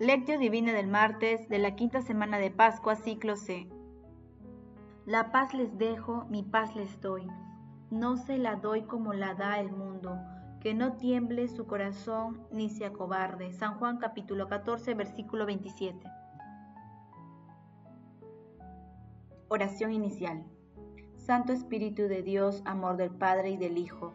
Lectio Divina del martes de la quinta semana de Pascua, ciclo C. La paz les dejo, mi paz les doy. No se la doy como la da el mundo, que no tiemble su corazón ni se acobarde. San Juan capítulo 14, versículo 27. Oración inicial. Santo Espíritu de Dios, amor del Padre y del Hijo,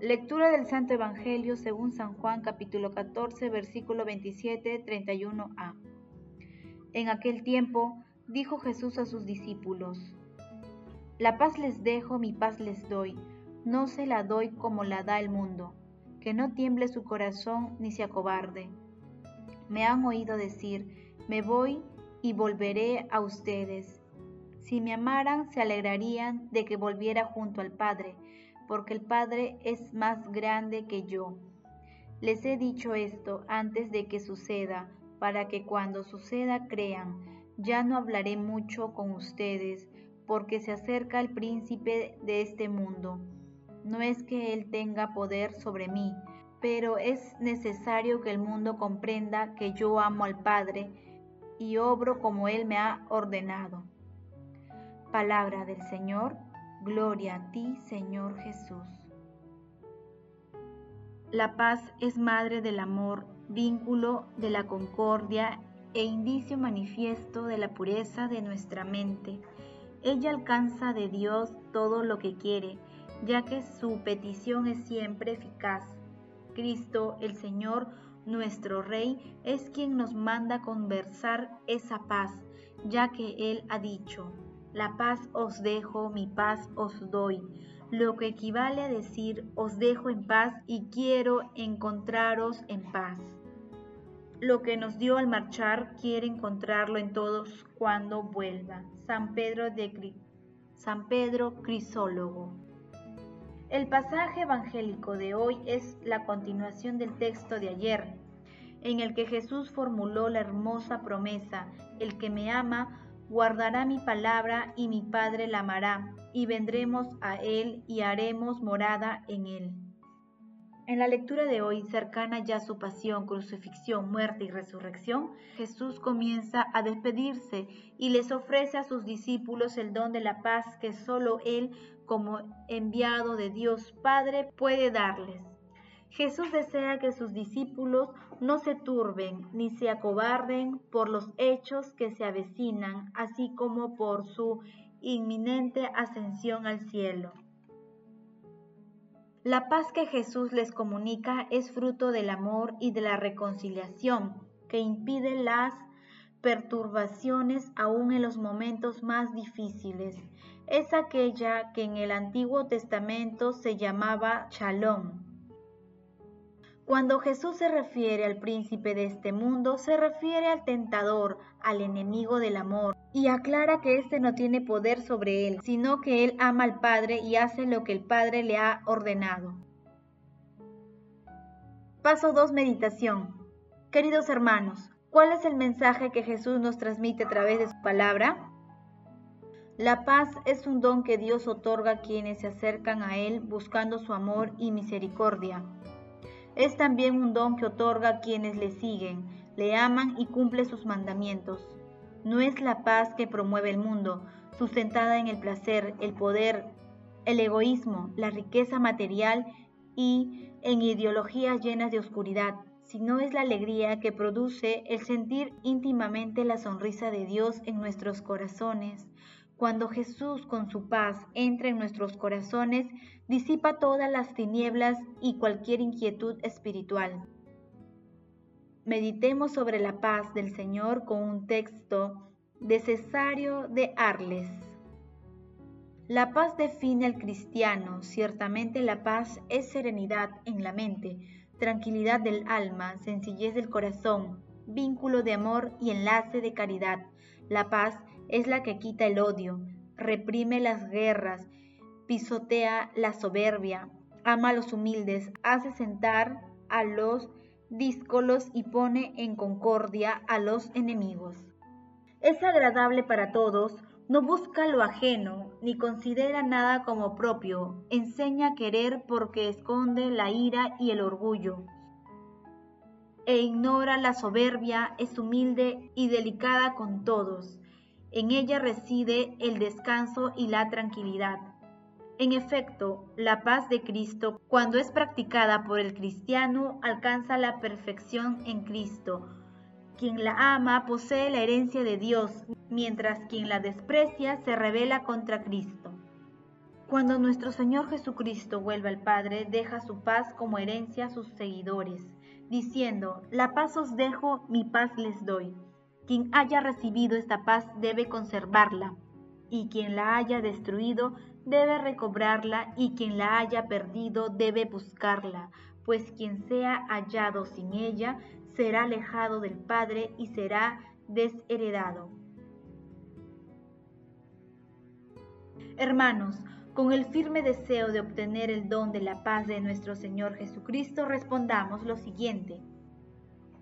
Lectura del Santo Evangelio según San Juan capítulo 14 versículo 27 31a. En aquel tiempo dijo Jesús a sus discípulos, La paz les dejo, mi paz les doy, no se la doy como la da el mundo, que no tiemble su corazón ni se acobarde. Me han oído decir, me voy y volveré a ustedes si me amaran, se alegrarían de que volviera junto al Padre, porque el Padre es más grande que yo. Les he dicho esto antes de que suceda, para que cuando suceda crean. Ya no hablaré mucho con ustedes, porque se acerca el príncipe de este mundo. No es que él tenga poder sobre mí, pero es necesario que el mundo comprenda que yo amo al Padre y obro como él me ha ordenado. Palabra del Señor, gloria a ti, Señor Jesús. La paz es madre del amor, vínculo de la concordia e indicio manifiesto de la pureza de nuestra mente. Ella alcanza de Dios todo lo que quiere, ya que su petición es siempre eficaz. Cristo, el Señor, nuestro Rey, es quien nos manda conversar esa paz, ya que Él ha dicho, la paz os dejo, mi paz os doy, lo que equivale a decir os dejo en paz y quiero encontraros en paz. Lo que nos dio al marchar quiere encontrarlo en todos cuando vuelva. San Pedro de San Pedro Crisólogo. El pasaje evangélico de hoy es la continuación del texto de ayer, en el que Jesús formuló la hermosa promesa, el que me ama, guardará mi palabra y mi Padre la amará, y vendremos a él y haremos morada en él. En la lectura de hoy, cercana ya su pasión, crucifixión, muerte y resurrección, Jesús comienza a despedirse y les ofrece a sus discípulos el don de la paz que solo Él, como enviado de Dios Padre, puede darles. Jesús desea que sus discípulos no se turben ni se acobarden por los hechos que se avecinan, así como por su inminente ascensión al cielo. La paz que Jesús les comunica es fruto del amor y de la reconciliación, que impide las perturbaciones aún en los momentos más difíciles. Es aquella que en el Antiguo Testamento se llamaba shalom, cuando Jesús se refiere al príncipe de este mundo, se refiere al tentador, al enemigo del amor, y aclara que éste no tiene poder sobre él, sino que él ama al Padre y hace lo que el Padre le ha ordenado. Paso 2. Meditación. Queridos hermanos, ¿cuál es el mensaje que Jesús nos transmite a través de su palabra? La paz es un don que Dios otorga a quienes se acercan a Él buscando su amor y misericordia. Es también un don que otorga a quienes le siguen, le aman y cumple sus mandamientos. No es la paz que promueve el mundo, sustentada en el placer, el poder, el egoísmo, la riqueza material y en ideologías llenas de oscuridad, sino es la alegría que produce el sentir íntimamente la sonrisa de Dios en nuestros corazones, cuando Jesús con su paz entra en nuestros corazones, disipa todas las tinieblas y cualquier inquietud espiritual. Meditemos sobre la paz del Señor con un texto de Cesario de Arles. La paz define al cristiano. Ciertamente la paz es serenidad en la mente, tranquilidad del alma, sencillez del corazón, vínculo de amor y enlace de caridad. La paz es la que quita el odio, reprime las guerras, pisotea la soberbia, ama a los humildes, hace sentar a los díscolos y pone en concordia a los enemigos. Es agradable para todos, no busca lo ajeno, ni considera nada como propio, enseña a querer porque esconde la ira y el orgullo, e ignora la soberbia, es humilde y delicada con todos. En ella reside el descanso y la tranquilidad. En efecto, la paz de Cristo, cuando es practicada por el cristiano, alcanza la perfección en Cristo. Quien la ama posee la herencia de Dios, mientras quien la desprecia se revela contra Cristo. Cuando nuestro Señor Jesucristo vuelve al Padre, deja su paz como herencia a sus seguidores, diciendo, La paz os dejo, mi paz les doy. Quien haya recibido esta paz debe conservarla, y quien la haya destruido debe recobrarla y quien la haya perdido debe buscarla, pues quien sea hallado sin ella será alejado del Padre y será desheredado. Hermanos, con el firme deseo de obtener el don de la paz de nuestro Señor Jesucristo, respondamos lo siguiente.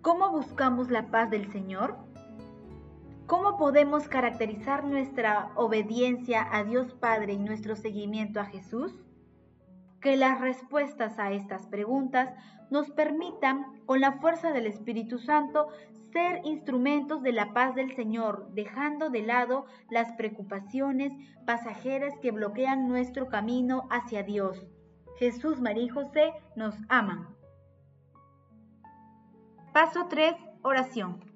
¿Cómo buscamos la paz del Señor? ¿Cómo podemos caracterizar nuestra obediencia a Dios Padre y nuestro seguimiento a Jesús? Que las respuestas a estas preguntas nos permitan, con la fuerza del Espíritu Santo, ser instrumentos de la paz del Señor, dejando de lado las preocupaciones pasajeras que bloquean nuestro camino hacia Dios. Jesús, María y José nos aman. Paso 3. Oración.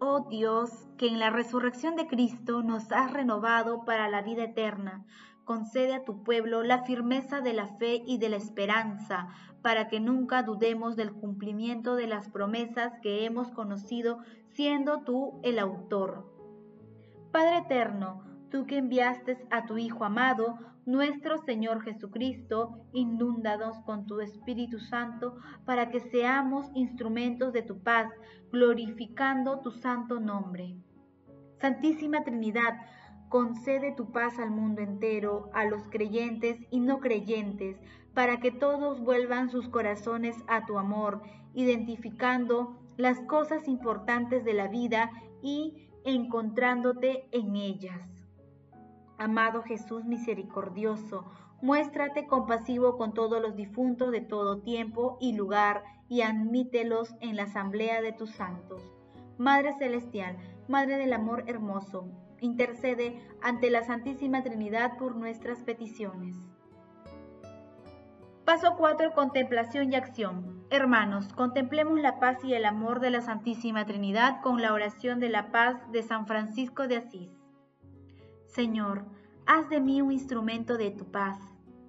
Oh Dios, que en la resurrección de Cristo nos has renovado para la vida eterna, concede a tu pueblo la firmeza de la fe y de la esperanza, para que nunca dudemos del cumplimiento de las promesas que hemos conocido, siendo tú el autor. Padre eterno, tú que enviaste a tu Hijo amado, nuestro Señor Jesucristo, inúndanos con tu Espíritu Santo para que seamos instrumentos de tu paz, glorificando tu santo nombre. Santísima Trinidad, concede tu paz al mundo entero, a los creyentes y no creyentes, para que todos vuelvan sus corazones a tu amor, identificando las cosas importantes de la vida y encontrándote en ellas. Amado Jesús misericordioso, muéstrate compasivo con todos los difuntos de todo tiempo y lugar y admítelos en la asamblea de tus santos. Madre Celestial, Madre del Amor Hermoso, intercede ante la Santísima Trinidad por nuestras peticiones. Paso 4. Contemplación y acción. Hermanos, contemplemos la paz y el amor de la Santísima Trinidad con la oración de la paz de San Francisco de Asís. Señor, haz de mí un instrumento de tu paz,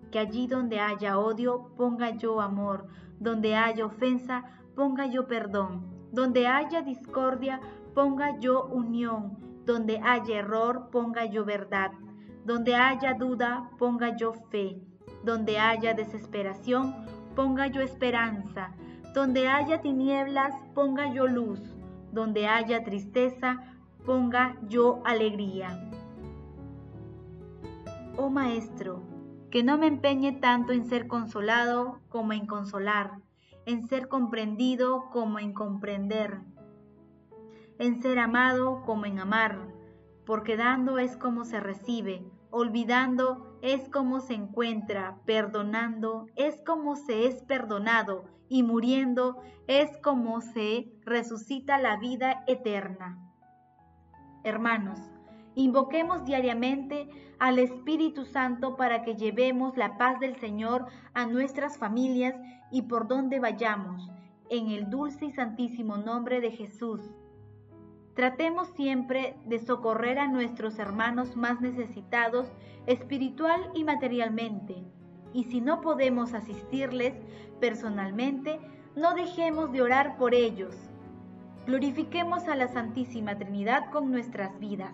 que allí donde haya odio, ponga yo amor, donde haya ofensa, ponga yo perdón, donde haya discordia, ponga yo unión, donde haya error, ponga yo verdad, donde haya duda, ponga yo fe, donde haya desesperación, ponga yo esperanza, donde haya tinieblas, ponga yo luz, donde haya tristeza, ponga yo alegría oh Maestro, que no me empeñe tanto en ser consolado como en consolar, en ser comprendido como en comprender, en ser amado como en amar, porque dando es como se recibe, olvidando es como se encuentra, perdonando es como se es perdonado, y muriendo es como se resucita la vida eterna. Hermanos, Invoquemos diariamente al Espíritu Santo para que llevemos la paz del Señor a nuestras familias y por donde vayamos, en el dulce y santísimo nombre de Jesús. Tratemos siempre de socorrer a nuestros hermanos más necesitados espiritual y materialmente, y si no podemos asistirles personalmente, no dejemos de orar por ellos. Glorifiquemos a la Santísima Trinidad con nuestras vidas.